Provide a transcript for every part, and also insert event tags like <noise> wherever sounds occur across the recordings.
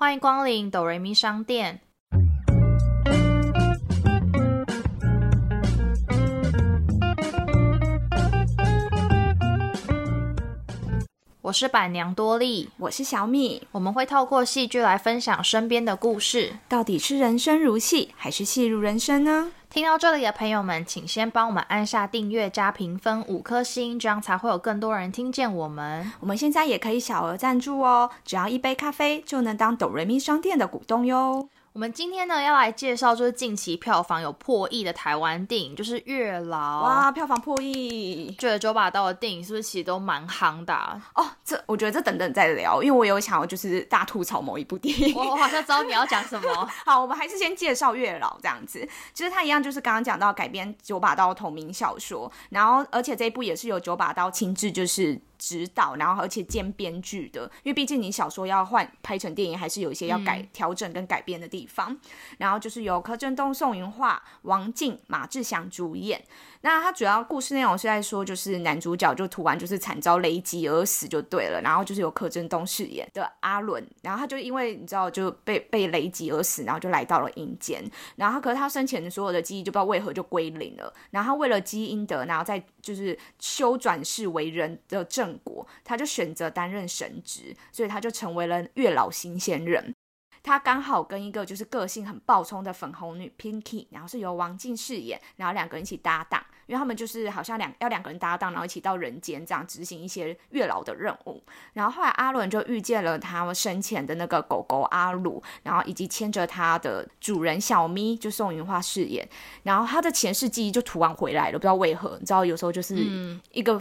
欢迎光临哆瑞咪商店。我是板娘多莉，我是小米。我们会透过戏剧来分享身边的故事。到底是人生如戏，还是戏如人生呢？听到这里的朋友们，请先帮我们按下订阅加评分五颗星，这样才会有更多人听见我们。我们现在也可以小额赞助哦，只要一杯咖啡就能当哆瑞咪商店的股东哟。我们今天呢要来介绍，就是近期票房有破亿的台湾电影，就是《月老》。哇，票房破亿！觉得九把刀的电影是不是其实都蛮夯的？哦，这我觉得这等等再聊，因为我有想要就是大吐槽某一部电影。我 <laughs> 我好像知道你要讲什么。<laughs> 好，我们还是先介绍《月老》这样子。其实它一样就是刚刚讲到改编九把刀同名小说，然后而且这一部也是由九把刀亲自就是。指导，然后而且兼编剧的，因为毕竟你小说要换拍成电影，还是有一些要改调整跟改编的地方。然后就是由柯震东、宋云画、王静、马志祥主演。那他主要故事内容是在说，就是男主角就突然就是惨遭雷击而死就对了，然后就是由柯震东饰演的阿伦，然后他就因为你知道就被被雷击而死，然后就来到了阴间，然后可是他生前的所有的记忆就不知道为何就归零了，然后他为了积阴德，然后再就是修转世为人的正果，他就选择担任神职，所以他就成为了月老新仙人。他刚好跟一个就是个性很暴冲的粉红女 Pinky，然后是由王静饰演，然后两个人一起搭档，因为他们就是好像两要两个人搭档，然后一起到人间这样执行一些月老的任务。然后后来阿伦就遇见了他生前的那个狗狗阿鲁，然后以及牵着他的主人小咪，就宋云花饰演。然后他的前世记忆就突然回来了，不知道为何，你知道有时候就是一个。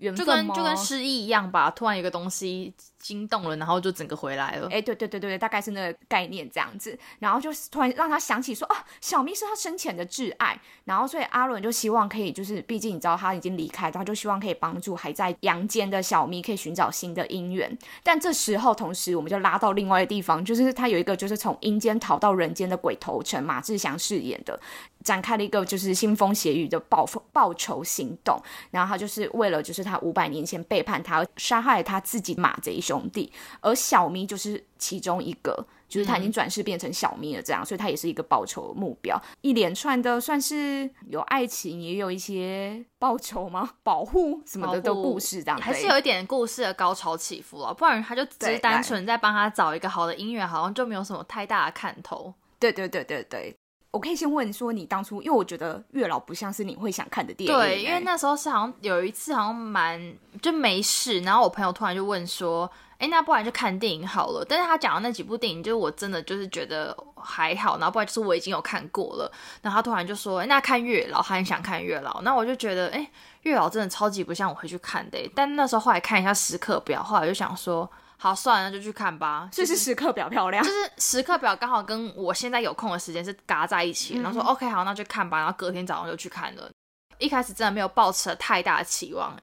就跟就跟失忆一样吧，突然有个东西惊动了，然后就整个回来了。哎，对对对对大概是那个概念这样子。然后就突然让他想起说，啊，小咪是他生前的挚爱。然后所以阿伦就希望可以，就是毕竟你知道他已经离开，他就希望可以帮助还在阳间的小咪，可以寻找新的姻缘。但这时候，同时我们就拉到另外一个地方，就是他有一个就是从阴间逃到人间的鬼头城，马志祥饰演的。展开了一个就是腥风血雨的报复报仇行动，然后他就是为了就是他五百年前背叛他杀害他自己马贼兄弟，而小咪就是其中一个，就是他已经转世变成小咪了这样，所以他也是一个报仇目标。一连串的算是有爱情，也有一些报仇吗？<laughs> 保护什么的的故事这样，还是有一点故事的高潮起伏了，不然他就只是单纯在帮他找一个好的姻缘，好像就没有什么太大的看头。对对对对对。我可以先问说，你当初因为我觉得月老不像是你会想看的电影。对，因为那时候是好像有一次好像蛮就没事，然后我朋友突然就问说：“哎，那不然就看电影好了。”但是他讲的那几部电影，就是我真的就是觉得还好，然后不然就是我已经有看过了。然后他突然就说：“那看月老，他很想看月老。”那我就觉得，哎，月老真的超级不像我会去看的。但那时候后来看一下时刻表，后来就想说。好，算了，那就去看吧。这是时刻表漂亮，就是时刻表刚好跟我现在有空的时间是嘎在一起，然后说 OK 好，那就看吧。然后隔天早上就去看了。一开始真的没有抱持太大的期望。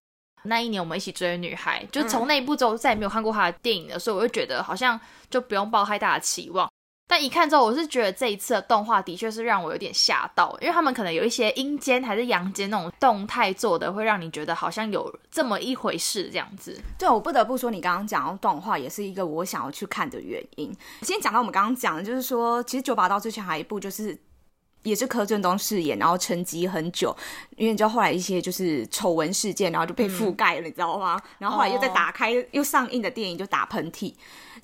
那一年我们一起追的女孩，就从那一部之后再也没有看过她的电影了，所以我就觉得好像就不用抱太大的期望。但一看之后，我是觉得这一次的动画的确是让我有点吓到，因为他们可能有一些阴间还是阳间那种动态做的，会让你觉得好像有这么一回事这样子。对，我不得不说，你刚刚讲到动画也是一个我想要去看的原因。先讲到我们刚刚讲的，就是说，其实九把刀之前还有一部，就是也是柯震东饰演，然后沉寂很久，因为你知道后来一些就是丑闻事件，然后就被覆盖了，你知道吗？然后后来又再打开又上映的电影就打喷嚏，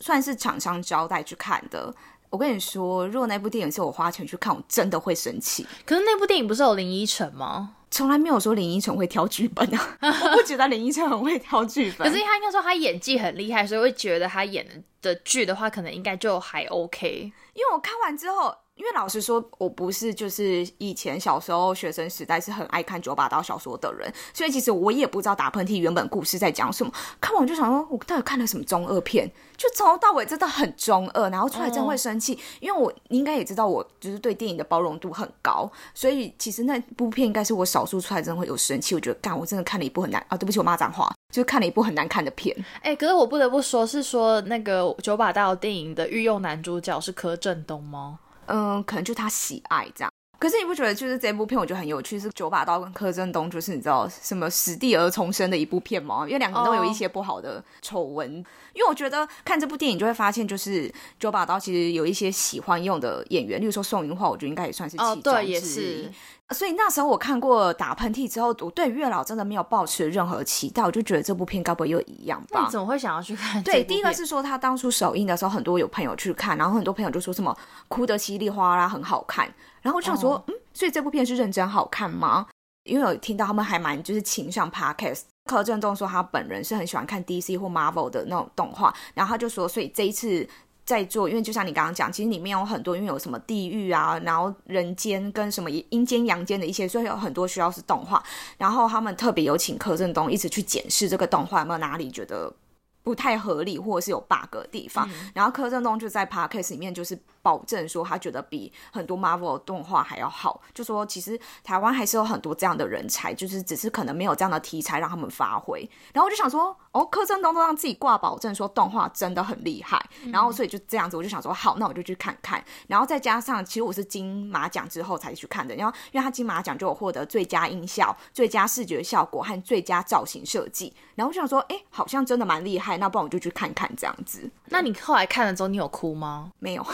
算是厂商交代去看的。我跟你说，如果那部电影是我花钱去看，我真的会生气。可是那部电影不是有林依晨吗？从来没有说林依晨会挑剧本啊！我不觉得林依晨很会挑剧本。<laughs> 可是他应该说他演技很厉害，所以会觉得他演的剧的话，可能应该就还 OK。因为我看完之后。因为老实说，我不是就是以前小时候学生时代是很爱看九把刀小说的人，所以其实我也不知道打喷嚏原本故事在讲什么。看完就想说，我到底看了什么中二片？就从头到尾真的很中二，然后出来真会生气。因为我你应该也知道，我就是对电影的包容度很高，所以其实那部片应该是我少数出来真的会有生气。我觉得，干，我真的看了一部很难啊！对不起，我骂脏话，就看了一部很难看的片。哎，可是我不得不说，是说那个九把刀电影的御用男主角是柯震东吗？嗯，可能就他喜爱这样。可是你不觉得就是这部片我觉得很有趣，是九把刀跟柯震东，就是你知道什么死地而重生的一部片吗？因为两个人都有一些不好的丑闻。因为我觉得看这部电影就会发现，就是九把刀其实有一些喜欢用的演员，例如说宋云画，我觉得应该也算是其中之一。所以那时候我看过打喷嚏之后，我对月老真的没有抱持任何期待，我就觉得这部片该不会又一样吧？你怎么会想要去看？对，第一个是说他当初首映的时候，很多有朋友去看，然后很多朋友就说什么哭得稀里哗啦，很好看。然后我就想说，嗯，所以这部片是认真好看吗？因为有听到他们还蛮就是情上 podcast，柯震东说他本人是很喜欢看 DC 或 Marvel 的那种动画，然后他就说，所以这一次。在做，因为就像你刚刚讲，其实里面有很多，因为有什么地狱啊，然后人间跟什么阴间、阳间的一些，所以有很多需要是动画。然后他们特别有请柯震东一直去检视这个动画有没有哪里觉得不太合理，或者是有 bug 的地方。然后柯震东就在 podcast 里面就是。保证说他觉得比很多 Marvel 动画还要好，就说其实台湾还是有很多这样的人才，就是只是可能没有这样的题材让他们发挥。然后我就想说，哦，柯震东都让自己挂保证说动画真的很厉害，然后所以就这样子，我就想说好，那我就去看看。然后再加上，其实我是金马奖之后才去看的，然后因为他金马奖就有获得最佳音效、最佳视觉效果和最佳造型设计。然后我就想说，哎，好像真的蛮厉害，那不然我就去看看这样子。那你后来看了之后，你有哭吗？没有。<laughs>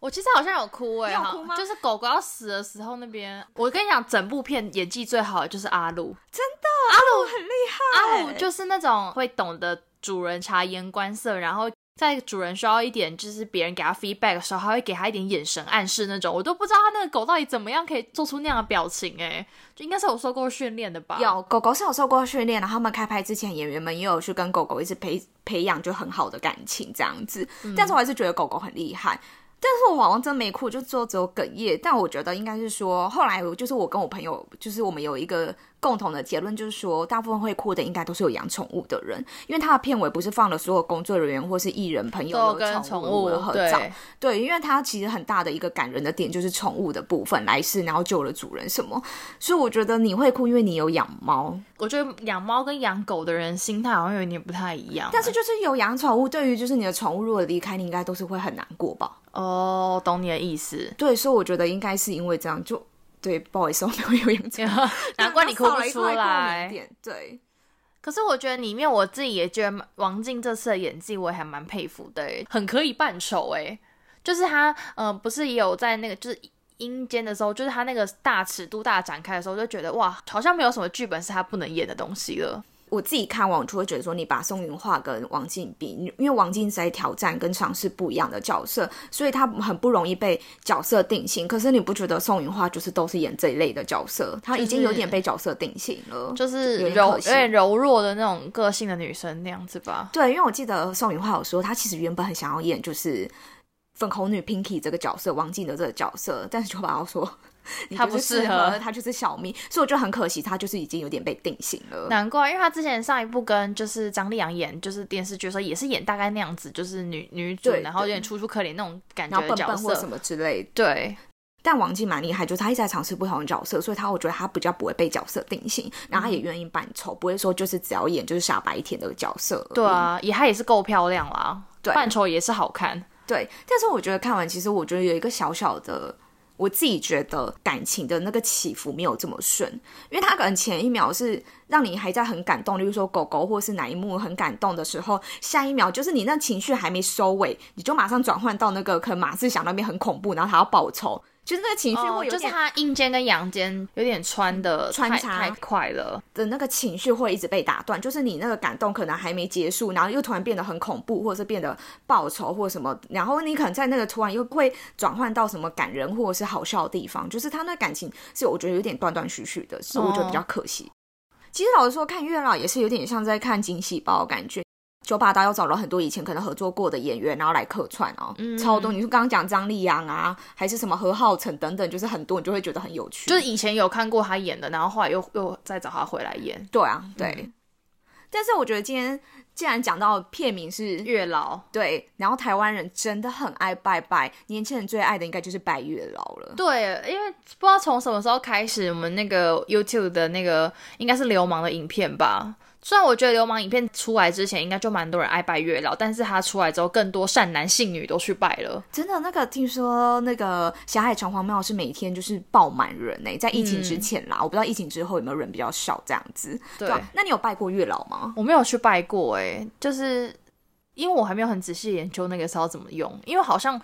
我其实好像有哭哎，有哭吗？就是狗狗要死的时候那边，我跟你讲，整部片演技最好的就是阿鲁，真的，很厉害，阿鲁就是那种会懂得主人察言观色，然后在主人需要一点就是别人给他 feedback 的时候，还会给他一点眼神暗示那种，我都不知道他那个狗到底怎么样可以做出那样的表情哎，就应该是有受过训练的吧？有狗狗是有受过训练，然后他们开拍之前，演员们也有去跟狗狗一直培培养就很好的感情这样子，但是我还是觉得狗狗很厉害。但是我好像真没哭，就只有只有哽咽。但我觉得应该是说，后来就是我跟我朋友，就是我们有一个共同的结论，就是说，大部分会哭的应该都是有养宠物的人，因为他的片尾不是放了所有工作人员或是艺人朋友的宠物的合照，对，因为他其实很大的一个感人的点就是宠物的部分来世，然后救了主人什么，所以我觉得你会哭，因为你有养猫。我觉得养猫跟养狗的人心态好像有点不太一样，但是就是有养宠物，对于就是你的宠物如果离开你，应该都是会很难过吧。哦，懂你的意思。对，所以我觉得应该是因为这样，就对，不好意思，我没有游泳 <laughs> 圈，难怪你哭不出来。对，可是我觉得里面我自己也觉得王静这次的演技我也还蛮佩服的，很可以扮丑哎。就是他，呃，不是也有在那个就是阴间的时候，就是他那个大尺度大展开的时候，就觉得哇，好像没有什么剧本是他不能演的东西了。我自己看完就会觉得说，你把宋云画跟王静比，因为王静在挑战跟尝试不一样的角色，所以他很不容易被角色定型。可是你不觉得宋云画就是都是演这一类的角色？她已经有点被角色定型了，就是柔有点柔弱的那种个性的女生那样子吧？对，因为我记得宋云画有说，她其实原本很想要演就是粉红女 Pinky 这个角色，王静的这个角色，但是就把她说。他不适合，他就是小蜜，所以我就很可惜，他就是已经有点被定型了。难怪，因为他之前上一部跟就是张丽阳演就是电视剧的时候，也是演大概那样子，就是女女主，然后有点楚楚可怜那种感觉的角色什么之类。对，但王静蛮厉害，就是他一直在尝试不同的角色，所以他我觉得他比较不会被角色定型，然后他也愿意扮丑，不会说就是只要演就是傻白甜的角色。对啊，也他也是够漂亮啦，对扮丑也是好看。对，但是我觉得看完，其实我觉得有一个小小的。我自己觉得感情的那个起伏没有这么顺，因为他可能前一秒是让你还在很感动，例如说狗狗或是哪一幕很感动的时候，下一秒就是你那情绪还没收尾，你就马上转换到那个可能马志祥那边很恐怖，然后他要报仇。就是那个情绪会有点，就是他阴间跟阳间有点穿的穿插太快了的那个情绪会一直被打断，就是你那个感动可能还没结束，然后又突然变得很恐怖，或者是变得报仇或者什么，然后你可能在那个突然又会转换到什么感人或者是好笑的地方，就是他那感情是我觉得有点断断续续的，所以我觉得比较可惜。其实老实说，看月老也是有点像在看惊喜包感觉。九把刀又找了很多以前可能合作过的演员，然后来客串哦，超多。你说刚刚讲张丽阳啊，还是什么何浩晨等等，就是很多，你就会觉得很有趣。就是以前有看过他演的，然后后来又又再找他回来演。对啊，对。但是我觉得今天既然讲到片名是月老，对，然后台湾人真的很爱拜拜，年轻人最爱的应该就是拜月老了。对，因为不知道从什么时候开始，我们那个 YouTube 的那个应该是流氓的影片吧。虽然我觉得流氓影片出来之前，应该就蛮多人爱拜月老，但是他出来之后，更多善男信女都去拜了。真的，那个听说那个霞海城隍庙是每天就是爆满人呢，在疫情之前啦，我不知道疫情之后有没有人比较少这样子。对，那你有拜过月老吗？我没有去拜过，哎，就是因为我还没有很仔细研究那个是要怎么用，因为好像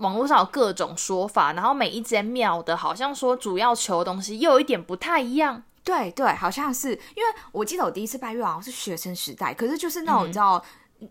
网络上有各种说法，然后每一间庙的好像说主要求的东西又有一点不太一样。对对，好像是，因为我记得我第一次拜月好像是学生时代，可是就是那种你知道，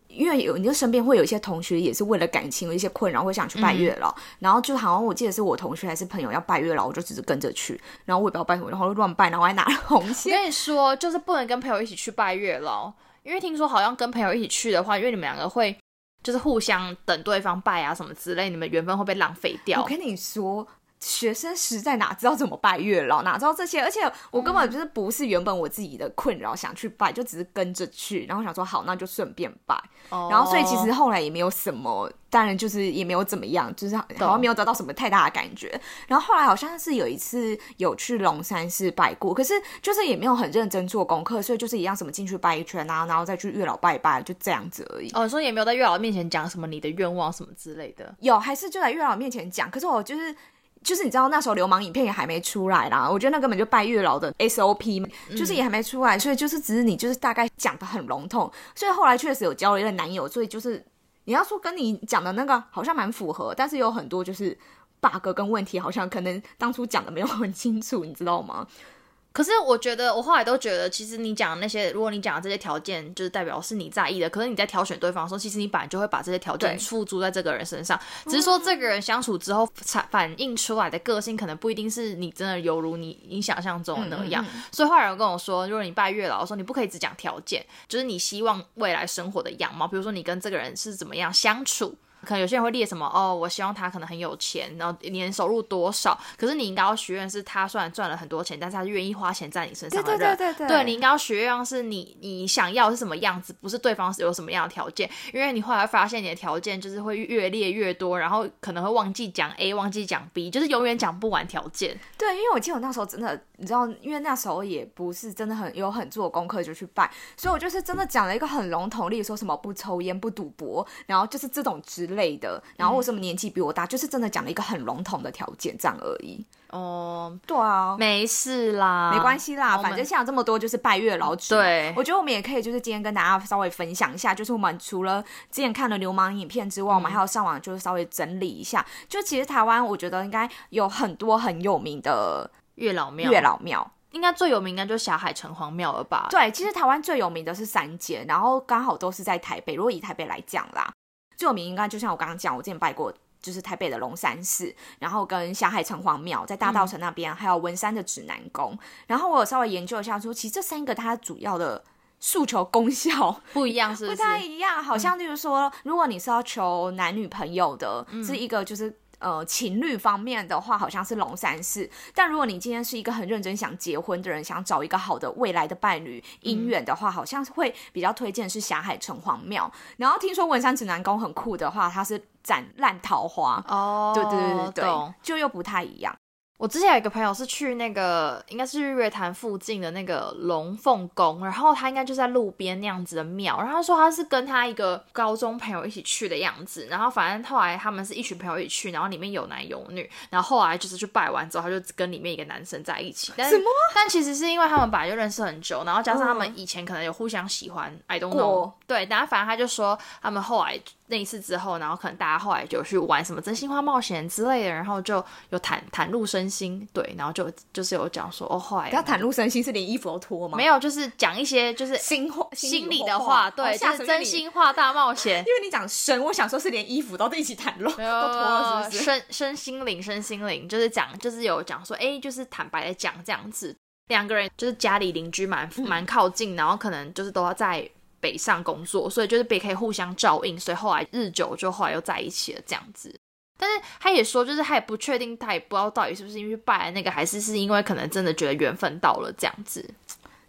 因为有你就身边会有一些同学也是为了感情有一些困扰，会想去拜月老，然后就好像我记得是我同学还是朋友要拜月老，我就只是跟着去，然后我也不知道拜什么，然后乱拜，然后还拿了红线。我跟你说，就是不能跟朋友一起去拜月老，因为听说好像跟朋友一起去的话，因为你们两个会就是互相等对方拜啊什么之类，你们缘分会被浪费掉。我跟你说。学生时代哪知道怎么拜月老，哪知道这些？而且我根本就是不是原本我自己的困扰想去拜，就只是跟着去，然后想说好，那就顺便拜。然后所以其实后来也没有什么，当然就是也没有怎么样，就是好像没有得到什么太大的感觉。然后后来好像是有一次有去龙山寺拜过，可是就是也没有很认真做功课，所以就是一样什么进去拜一圈啊，然后再去月老拜拜，就这样子而已。哦，所以也没有在月老面前讲什么你的愿望什么之类的。有，还是就在月老面前讲。可是我就是。就是你知道那时候流氓影片也还没出来啦，我觉得那根本就拜月老的 SOP，就是也还没出来，所以就是只是你就是大概讲的很笼统，所以后来确实有交了一个男友，所以就是你要说跟你讲的那个好像蛮符合，但是有很多就是 bug 跟问题，好像可能当初讲的没有很清楚，你知道吗？可是我觉得，我后来都觉得，其实你讲的那些，如果你讲的这些条件，就是代表是你在意的。可是你在挑选对方的时候，其实你本来就会把这些条件付诸在这个人身上。只是说，这个人相处之后反反映出来的个性，可能不一定是你真的犹如你你想象中的那样。所以后来有跟我说，如果你拜月老的时候，你不可以只讲条件，就是你希望未来生活的样貌，比如说你跟这个人是怎么样相处。可能有些人会列什么哦，我希望他可能很有钱，然后年收入多少。可是你应该要许愿是他虽然赚了很多钱，但是他愿意花钱在你身上的人。对对对对，对你应该要许愿是你你想要是什么样子，不是对方是有什么样的条件。因为你后来发现你的条件就是会越列越多，然后可能会忘记讲 A，忘记讲 B，就是永远讲不完条件。对，因为我记得我那时候真的，你知道，因为那时候也不是真的很有很做功课就去拜，所以我就是真的讲了一个很笼统，例如说什么不抽烟、不赌博，然后就是这种之类的，然后。为什么年纪比我大？就是真的讲了一个很笼统的条件，这样而已。哦，对啊，没事啦，没关系啦，反正像这么多就是拜月老。对，我觉得我们也可以就是今天跟大家稍微分享一下，就是我们除了之前看了流氓影片之外，我们还要上网就是稍微整理一下。就其实台湾，我觉得应该有很多很有名的月老庙，月老庙应该最有名应该就是霞海城隍庙了吧？对，其实台湾最有名的是三间，然后刚好都是在台北。如果以台北来讲啦。最有名应该就像我刚刚讲，我之前拜过，就是台北的龙山寺，然后跟霞海城隍庙在大道城那边，还有文山的指南宫。然后我有稍微研究一下，说其实这三个它主要的诉求功效 <laughs> 不一样，是不太一样。好像就是说，如果你是要求男女朋友的，是一个就是。呃，情侣方面的话，好像是龙山寺。但如果你今天是一个很认真想结婚的人，想找一个好的未来的伴侣姻缘的话，好像会比较推荐是霞海城隍庙。然后听说文山指南宫很酷的话，它是斩烂桃花。哦，对对对对对，就又不太一样。我之前有一个朋友是去那个，应该是日月潭附近的那个龙凤宫，然后他应该就在路边那样子的庙，然后他说他是跟他一个高中朋友一起去的样子，然后反正后来他们是一群朋友一起去，然后里面有男有女，然后后来就是去拜完之后，他就跟里面一个男生在一起。什么？但其实是因为他们本来就认识很久，然后加上他们以前可能有互相喜欢，I don't know。对，然后反正他就说他们后来。那一次之后，然后可能大家后来就去玩什么真心话冒险之类的，然后就有袒袒露身心，对，然后就就是有讲说哦，后来要袒露身心是连衣服都脱吗？没有，就是讲一些就是心话心里的话，对，就是真心话大冒险。因为你讲身，我想说是连衣服都一起袒露，都脱了，是不是？身身心灵，身心灵，就是讲，就是有讲说，哎，就是坦白的讲这样子，两个人就是家里邻居蛮蛮靠近，然后可能就是都要在。北上工作，所以就是北可以互相照应，所以后来日久就后来又在一起了这样子。但是他也说，就是他也不确定，他也不知道到底是不是因为拜那个，还是是因为可能真的觉得缘分到了这样子。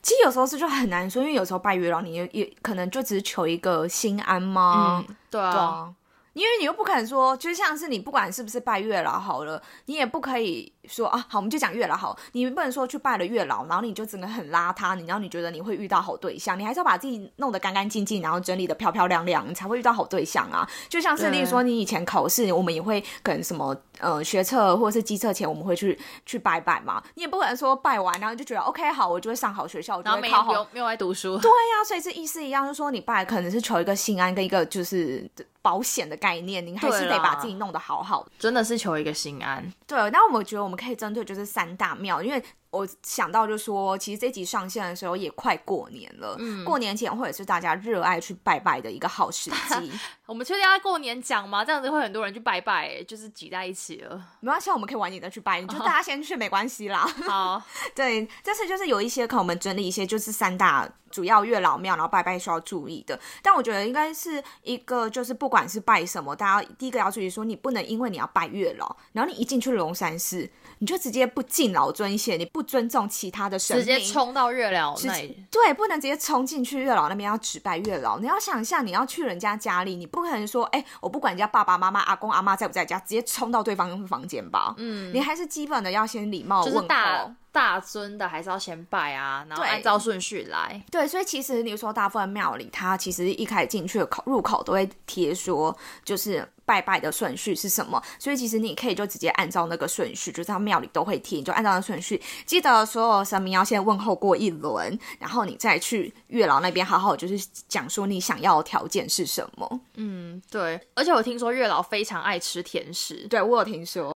其实有时候是就很难说，因为有时候拜月老，你也也可能就只是求一个心安吗？对啊。因为你又不可能说，就像是你不管是不是拜月老好了，你也不可以说啊，好，我们就讲月老好，你不能说去拜了月老，然后你就整个很邋遢，你然后你觉得你会遇到好对象，你还是要把自己弄得干干净净，然后整理的漂漂亮亮，你才会遇到好对象啊。就像是例如说，你以前考试，我们也会跟什么呃学测或者是机测前，我们会去去拜拜嘛，你也不可能说拜完然后就觉得 OK 好，我就会上好学校，我就会考好，没有来读书。对呀，所以是意思一样，就是说你拜可能是求一个心安跟一个就是保险的概念，你还是得把自己弄得好好，真的是求一个心安。对，那我们觉得我们可以针对就是三大庙，因为。我想到就说，其实这集上线的时候也快过年了，嗯，过年前或者是大家热爱去拜拜的一个好时 <laughs> 机。我们确定要过年讲吗？这样子会很多人去拜拜，就是挤在一起了。没关系，我们可以晚点再去拜，就大家先去没关系啦。<laughs> 好，<laughs> 对，这次就是有一些可能我们整理一些就是三大主要月老庙，然后拜拜需要注意的。但我觉得应该是一个就是不管是拜什么，大家第一个要注意说，你不能因为你要拜月老，然后你一进去龙山寺。你就直接不敬老尊贤，你不尊重其他的神明，直接冲到月老那里。对，不能直接冲进去月老那边要指拜月老。你要想象，你要去人家家里，你不可能说，哎，我不管人家爸爸妈妈、阿公阿妈在不在家，直接冲到对方房间吧。嗯，你还是基本的要先礼貌问候。大尊的还是要先拜啊，然后按照顺序来。对，所以其实你说大部分庙里，它其实一开始进去的口入口都会贴说，就是拜拜的顺序是什么。所以其实你可以就直接按照那个顺序，就是他庙里都会贴，你就按照那顺序。记得所有神明要先问候过一轮，然后你再去月老那边好好就是讲说你想要的条件是什么。嗯，对。而且我听说月老非常爱吃甜食，对我有听说。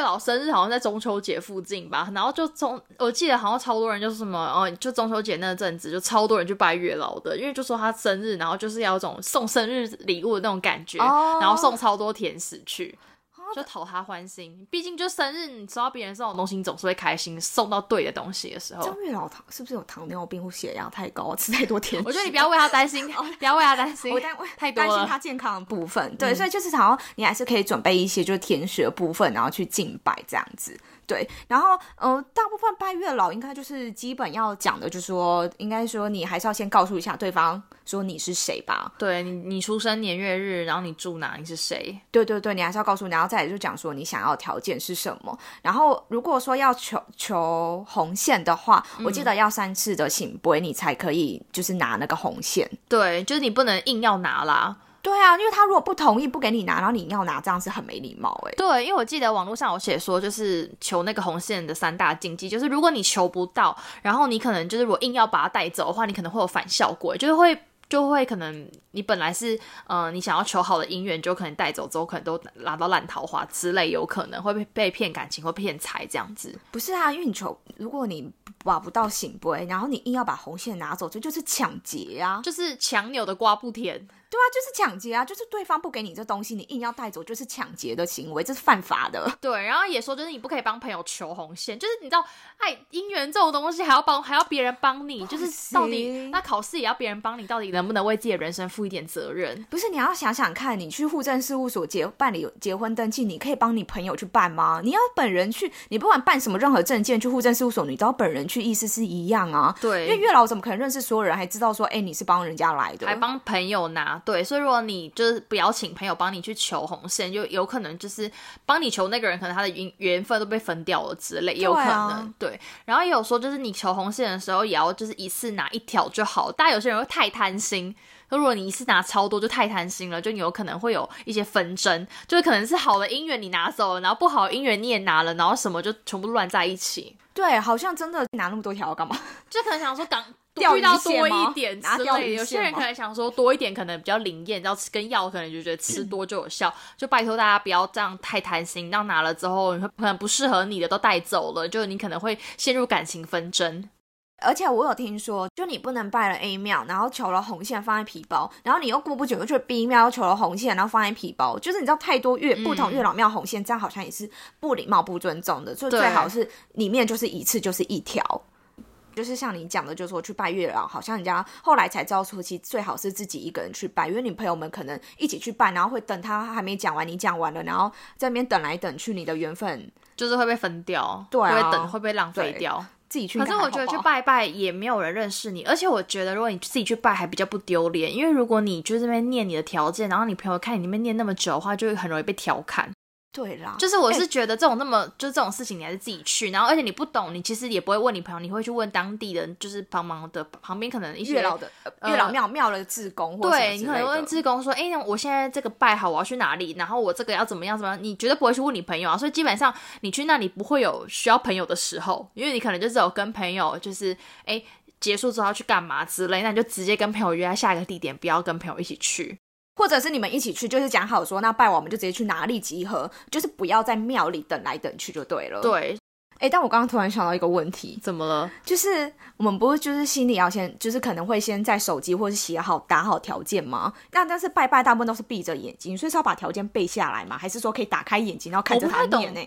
月老生日好像在中秋节附近吧，然后就中，我记得好像超多人就是什么，哦，就中秋节那阵子就超多人去拜月老的，因为就说他生日，然后就是要种送生日礼物的那种感觉，然后送超多甜食去。就讨他欢心，毕竟就生日，你收到别人送的东西，你总是会开心。送到对的东西的时候，张月老糖是不是有糖尿病或血压太高，吃太多甜？我觉得你不要为他担心，<laughs> 不要为他担心，我担太担心他健康的部分。对，所以就是想要你还是可以准备一些就是甜食的部分，然后去敬拜这样子。对，然后呃，大部分拜月老应该就是基本要讲的，就是说，应该说你还是要先告诉一下对方说你是谁吧。对你，你出生年月日，然后你住哪，你是谁？对对对，你还是要告诉，然后再来就讲说你想要条件是什么。然后如果说要求求红线的话，我记得要三次的醒杯，你才可以就是拿那个红线。对，就是你不能硬要拿啦。对啊，因为他如果不同意不给你拿，然后你要拿，这样是很没礼貌哎。对，因为我记得网络上有写说，就是求那个红线的三大禁忌，就是如果你求不到，然后你可能就是如果硬要把它带走的话，你可能会有反效果，就是会就会可能你本来是呃你想要求好的姻缘，就可能带走之后，可能都拿到烂桃花之类，有可能会被被骗感情或骗财这样子。不是啊，因为你求，如果你挖不到醒杯，然后你硬要把红线拿走，这就是抢劫啊，就是强扭的瓜不甜。对啊，就是抢劫啊！就是对方不给你这东西，你硬要带走，就是抢劫的行为，这是犯法的。<laughs> 对，然后也说，就是你不可以帮朋友求红线，就是你知道，哎姻缘这种东西还要帮，还要别人帮你，就是到底那考试也要别人帮你，到底能不能为自己的人生负一点责任？不是，你要想想看，你去户政事务所结办理结婚登记，你可以帮你朋友去办吗？你要本人去，你不管办什么任何证件，去户政事务所，你都要本人去，意思是一样啊。对，因为月老怎么可能认识所有人，还知道说，哎，你是帮人家来的，还帮朋友拿？对，所以如果你就是不要请朋友帮你去求红线，就有可能就是帮你求那个人，可能他的缘缘分都被分掉了之类，有可能对。然后也有说，就是你求红线的时候，也要就是一次拿一条就好。但有些人会太贪心，如果你一次拿超多，就太贪心了，就你有可能会有一些纷争，就是可能是好的姻缘你拿走了，然后不好的姻缘你也拿了，然后什么就全部乱在一起。对，好像真的拿那么多条干嘛？<laughs> 就可能想说刚。遇到多一点之类，有些人可能想说多一点可能比较灵验，然后吃跟药可能就觉得吃多就有效，就拜托大家不要这样太贪心，让拿了之后可能不适合你的都带走了，就你可能会陷入感情纷争。而且我有听说，就你不能拜了 A 庙，然后求了红线放在皮包，然后你又过不久又去 B 庙又求了红线，然后放在皮包，就是你知道太多月不同月老庙红线，这样好像也是不礼貌不尊重的，所以最好是里面就是一次就是一条。就是像你讲的，就是说去拜月老，好像人家后来才知道说，其实最好是自己一个人去拜，因为你朋友们可能一起去拜，然后会等他还没讲完，你讲完了，然后在那边等来等去，你的缘分就是会被分掉，对，会等会被浪费掉。自己去。可是我觉得去拜拜也没有人认识你，而且我觉得如果你自己去拜还比较不丢脸，因为如果你就这边念你的条件，然后你朋友看你那边念那么久的话，就会很容易被调侃。对啦，就是我是觉得这种那么就是这种事情，你还是自己去，然后而且你不懂，你其实也不会问你朋友，你会去问当地人，就是帮忙的旁边可能一些月老的月老庙庙的志工，对，你可能问志工说，哎，我现在这个拜好，我要去哪里？然后我这个要怎么样？怎么样？你绝对不会去问你朋友啊，所以基本上你去那里不会有需要朋友的时候，因为你可能就只有跟朋友，就是哎结束之后要去干嘛之类，那你就直接跟朋友约在下一个地点，不要跟朋友一起去。或者是你们一起去，就是讲好说，那拜完我们就直接去哪里集合，就是不要在庙里等来等去就对了。对，哎，但我刚刚突然想到一个问题，怎么了？就是我们不是就是心里要先，就是可能会先在手机或是写好打好条件吗？那但是拜拜大部分都是闭着眼睛，所以是要把条件背下来吗？还是说可以打开眼睛然后看着他念呢？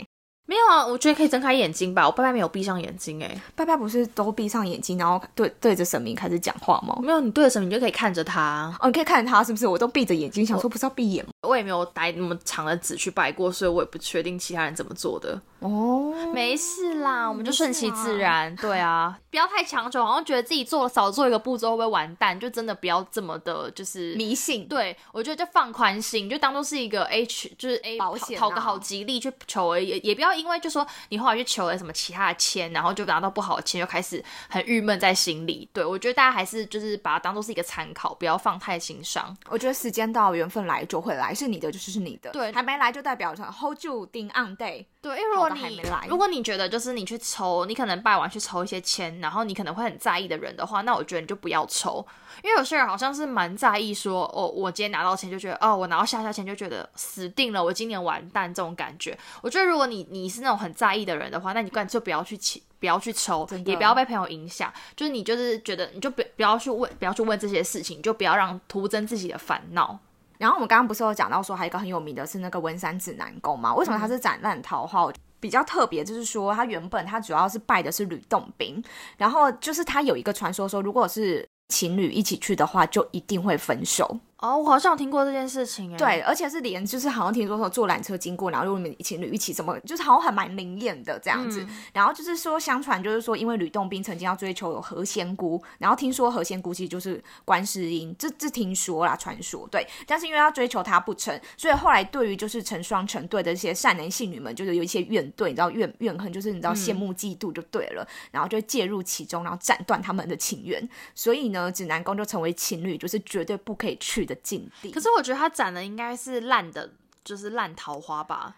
没有啊，我觉得可以睁开眼睛吧。我拜拜没有闭上眼睛，哎，拜拜不是都闭上眼睛，然后对对着神明开始讲话吗？没有，你对着神明就可以看着他。哦，你可以看着他，是不是？我都闭着眼睛，想说不是要闭眼吗？我也没有带那么长的纸去拜过，所以我也不确定其他人怎么做的。哦，没事啦，我们就顺其自然。对啊，<laughs> 不要太强求，好像觉得自己做了少做一个步骤会不会完蛋？就真的不要这么的，就是迷信。对，我觉得就放宽心，就当做是一个 H，就是 A 保险，讨个好吉利去求而已，也不要因为就说你后来去求了什么其他的签，然后就拿到不好的签，就开始很郁闷在心里。对我觉得大家还是就是把它当做是一个参考，不要放太心上。我觉得时间到，缘分来就会来，是你的就是你的，对，还没来就代表着 hold 住定 on day。对，因为如果你如果你觉得就是你去抽，你可能拜完去抽一些签，然后你可能会很在意的人的话，那我觉得你就不要抽，因为有些人好像是蛮在意说，哦，我今天拿到钱就觉得，哦，我拿到下下签就觉得死定了，我今年完蛋这种感觉。我觉得如果你你是那种很在意的人的话，那你干脆不要去请，不要去抽，也不要被朋友影响。就是你就是觉得你就不不要去问，不要去问这些事情，就不要让徒增自己的烦恼。然后我们刚刚不是有讲到说，还有一个很有名的是那个文山指南宫嘛？为什么它是斩烂桃花？比较特别就是说，它原本它主要是拜的是吕洞宾，然后就是它有一个传说说，如果是情侣一起去的话，就一定会分手。哦，我好像有听过这件事情哎。对，而且是连就是好像听说说坐缆车经过，然后就你们情侣一起，怎么就是好像还蛮灵验的这样子。然后就是说，相传就是说，因为吕洞宾曾经要追求有何仙姑，然后听说何仙姑其实就是观世音，这这听说啦，传说对。但是因为要追求她不成，所以后来对于就是成双成对的一些善男信女们，就是有一些怨对，你知道怨怨恨，就是你知道羡慕嫉妒就对了，然后就介入其中，然后斩断他们的情缘。所以呢，指南宫就成为情侣就是绝对不可以去的。境地，可是我觉得他斩的应该是烂的，就是烂桃花吧。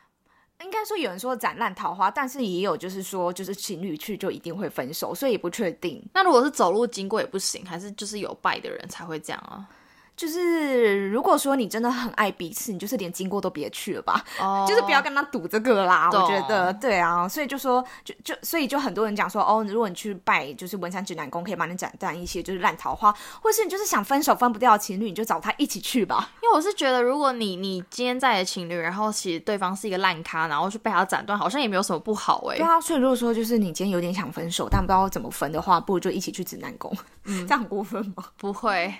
应该说有人说斩烂桃花，但是也有就是说，就是情侣去就一定会分手，所以也不确定。那如果是走路经过也不行，还是就是有拜的人才会这样啊？就是如果说你真的很爱彼此，你就是连经过都别去了吧，<laughs> 就是不要跟他赌这个啦。我觉得对啊，所以就说就就所以就很多人讲说哦，如果你去拜就是文山指南宫，可以帮你斩断一些就是烂桃花，或是你就是想分手分不掉的情侣，你就找他一起去吧。<laughs> 因为我是觉得，如果你你今天在的情侣，然后其实对方是一个烂咖，然后去被他斩断，好像也没有什么不好哎。对啊，所以如果说就是你今天有点想分手，但不知道怎么分的话，不如就一起去指南宫。嗯，<laughs> 这样过分吗？不会。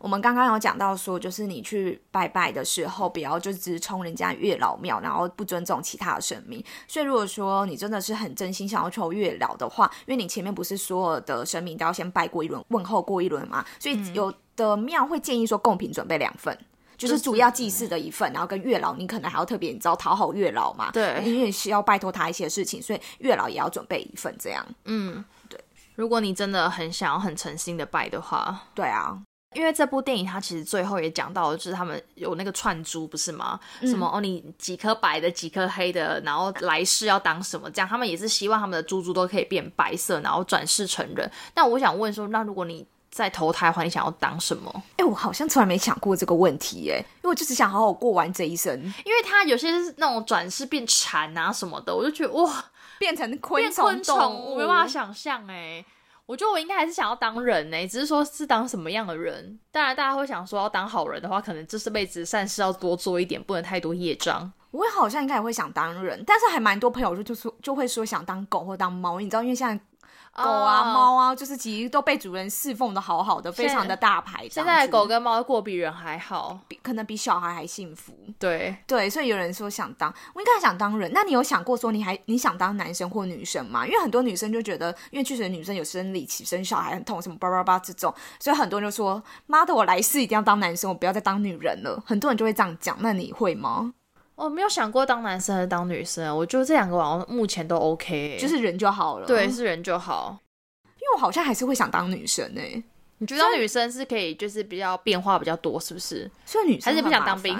我们刚刚有讲到说，就是你去拜拜的时候，不要就直冲人家月老庙，然后不尊重其他的神明。所以如果说你真的是很真心想要求月老的话，因为你前面不是所有的神明都要先拜过一轮，问候过一轮嘛，所以有的庙会建议说贡品准备两份，就是主要祭祀的一份，然后跟月老你可能还要特别你知道讨好月老嘛，对，因为需要拜托他一些事情，所以月老也要准备一份这样。嗯，对，如果你真的很想要很诚心的拜的话，对啊。因为这部电影，它其实最后也讲到，就是他们有那个串珠，不是吗？什么哦，你几颗白的，几颗黑的，然后来世要当什么？这样他们也是希望他们的珠珠都可以变白色，然后转世成人。那我想问说，那如果你在投胎的话，你想要当什么？哎，我好像从来没想过这个问题，哎，因为我就只想好好过完这一生。因为他有些是那种转世变蝉啊什么的，我就觉得哇，变成昆虫，我没办法想象，哎。我觉得我应该还是想要当人呢，只是说是当什么样的人。当然，大家会想说要当好人的话，可能这辈子善事要多做一点，不能太多业障。我好像应该也会想当人，但是还蛮多朋友就就说就会说想当狗或当猫，你知道，因为现在狗啊、猫啊，就是其实都被主人侍奉的好好的，非常的大牌。现在狗跟猫过比人还好，比可能比小孩还幸福。对，对，所以有人说想当，我应该想当人。那你有想过说你还你想当男生或女生吗？因为很多女生就觉得，因为确实女生有生理期，生小孩很痛，什么叭叭叭这种，所以很多人就说，妈的，我来世一定要当男生，我不要再当女人了。很多人就会这样讲，那你会吗？我没有想过当男生还是当女生，我觉得这两个好像目前都 OK，就是人就好了。对，是人就好。因为我好像还是会想当女生诶。你觉得当女生是可以，就是比较变化比较多，是不是？所以女生还是不想当兵。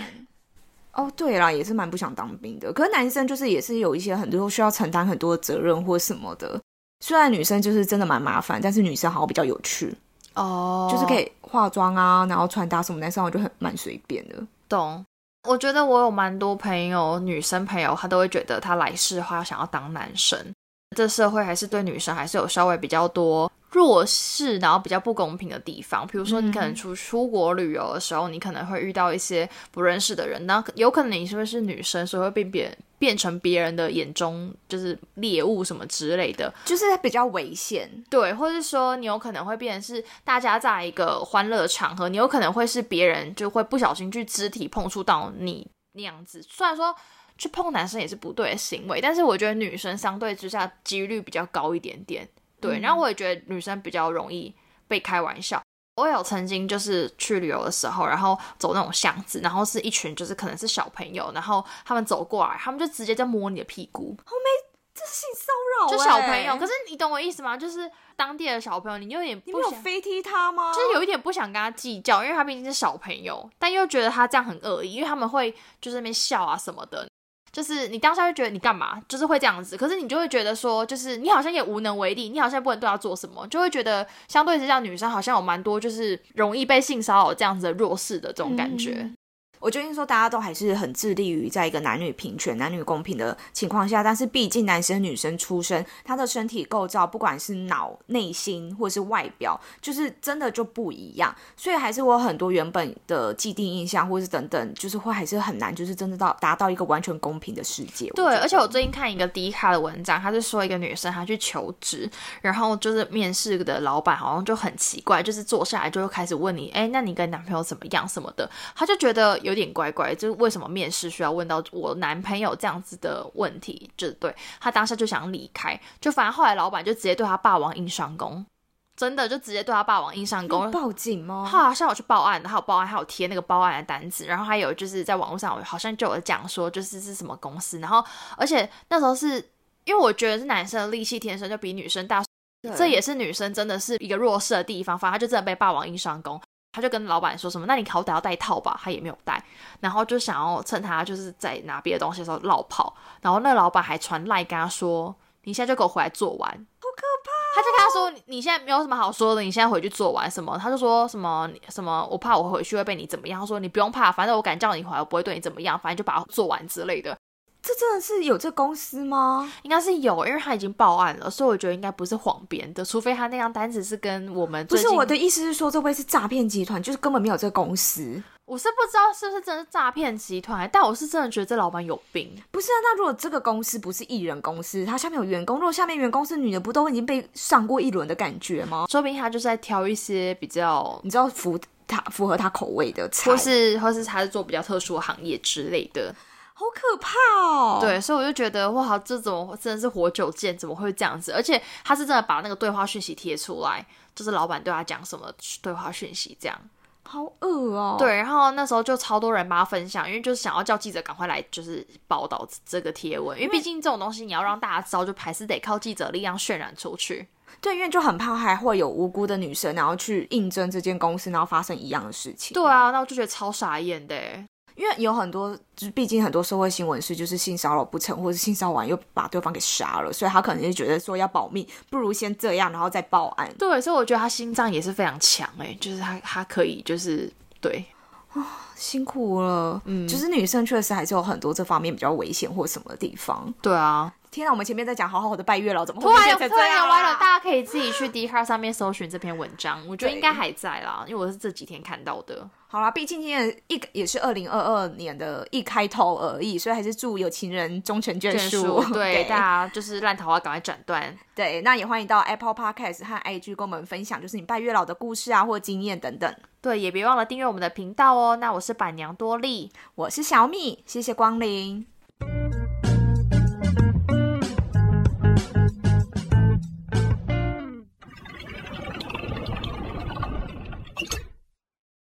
哦，对啦，也是蛮不想当兵的。可是男生就是也是有一些很多需要承担很多责任或什么的。虽然女生就是真的蛮麻烦，但是女生好像比较有趣哦，就是可以化妆啊，然后穿搭什么，男生我就很蛮随便的。懂？我觉得我有蛮多朋友，女生朋友，她都会觉得她来世的话想要当男生。这社会还是对女生还是有稍微比较多。弱势，然后比较不公平的地方，比如说你可能出出国旅游的时候，你可能会遇到一些不认识的人，那有可能你是不是女生，所以会被别人变成别人的眼中就是猎物什么之类的，就是比较危险。对，或者是说你有可能会变成是大家在一个欢乐场合，你有可能会是别人就会不小心去肢体碰触到你那样子。虽然说去碰男生也是不对的行为，但是我觉得女生相对之下几率比较高一点点。对，然后我也觉得女生比较容易被开玩笑。我有曾经就是去旅游的时候，然后走那种巷子，然后是一群就是可能是小朋友，然后他们走过来，他们就直接在摸你的屁股。后面这是性骚扰，就小朋友。可是你懂我意思吗？就是当地的小朋友，你有点你没有飞踢他吗？就是有一点不想跟他计较，因为他毕竟是小朋友，但又觉得他这样很恶意，因为他们会就是那边笑啊什么的。就是你当下会觉得你干嘛，就是会这样子，可是你就会觉得说，就是你好像也无能为力，你好像不能对他做什么，就会觉得相对之下女生好像有蛮多就是容易被性骚扰这样子的弱势的这种感觉。我决定说，大家都还是很致力于在一个男女平权、男女公平的情况下，但是毕竟男生女生出生，他的身体构造，不管是脑、内心或者是外表，就是真的就不一样，所以还是我很多原本的既定印象，或是等等，就是会还是很难，就是真的到达到一个完全公平的世界。对，而且我最近看一个低卡的文章，他是说一个女生她去求职，然后就是面试的老板好像就很奇怪，就是坐下来就会开始问你，哎，那你跟男朋友怎么样什么的，他就觉得有。有点怪怪，就是为什么面试需要问到我男朋友这样子的问题？就对他当下就想离开，就反正后来老板就直接对他霸王硬上弓，真的就直接对他霸王硬上弓。报警吗？他好像有去报案的，还有报案，还有贴那个报案的单子，然后还有就是在网络上好像就有讲说，就是是什么公司，然后而且那时候是因为我觉得是男生的力气天生就比女生大，这也是女生真的是一个弱势的地方，反正他就真的被霸王硬上弓。他就跟老板说什么，那你好歹要带套吧，他也没有带，然后就想要趁他就是在拿别的东西的时候绕跑，然后那老板还传赖跟他说，你现在就给我回来做完，好可怕。他就跟他说，你现在没有什么好说的，你现在回去做完什么？他就说什么什么，我怕我回去会被你怎么样？他说你不用怕，反正我敢叫你回来，我不会对你怎么样，反正就把它做完之类的。这真的是有这公司吗？应该是有，因为他已经报案了，所以我觉得应该不是谎编的，除非他那张单子是跟我们不是我的意思是说，这会是诈骗集团，就是根本没有这个公司。我是不知道是不是真的诈骗集团，但我是真的觉得这老板有病。不是啊，那如果这个公司不是艺人公司，他下面有员工，如果下面员工是女的，不都已经被上过一轮的感觉吗？说不定他就是在挑一些比较你知道符他符合他口味的菜，或是或是他是做比较特殊的行业之类的。好可怕哦！对，所以我就觉得哇，这怎么真的是活久见？怎么会这样子？而且他是真的把那个对话讯息贴出来，就是老板对他讲什么对话讯息，这样好恶哦。对，然后那时候就超多人帮他分享，因为就是想要叫记者赶快来，就是报道这个贴文，因为毕竟这种东西你要让大家知道，就还是得靠记者力量渲染出去。对，因为就很怕还会有无辜的女生，然后去应征这间公司，然后发生一样的事情。对啊，那我就觉得超傻眼的。因为有很多，就是毕竟很多社会新闻是就是性骚扰不成，或者性骚扰完又把对方给杀了，所以他可能就觉得说要保密，不如先这样，然后再报案。对，所以我觉得他心脏也是非常强哎，就是他他可以就是对啊，<sighs> 辛苦了，嗯，就是女生确实还是有很多这方面比较危险或什么地方。对啊，天啊，我们前面在讲好好的拜月老，怎么突然突然歪了？大家可以自己去 d 卡上面搜寻这篇文章，我觉得应该还在啦，因为我是这几天看到的。好啦，毕竟今天一也是二零二二年的一开头而已，所以还是祝有情人终成眷属。对，大家就是烂桃花赶快斩断。对，那也欢迎到 Apple Podcast 和 IG 跟我们分享，就是你拜月老的故事啊，或经验等等。对，也别忘了订阅我们的频道哦。那我是是板娘多莉，我是小米，谢谢光临。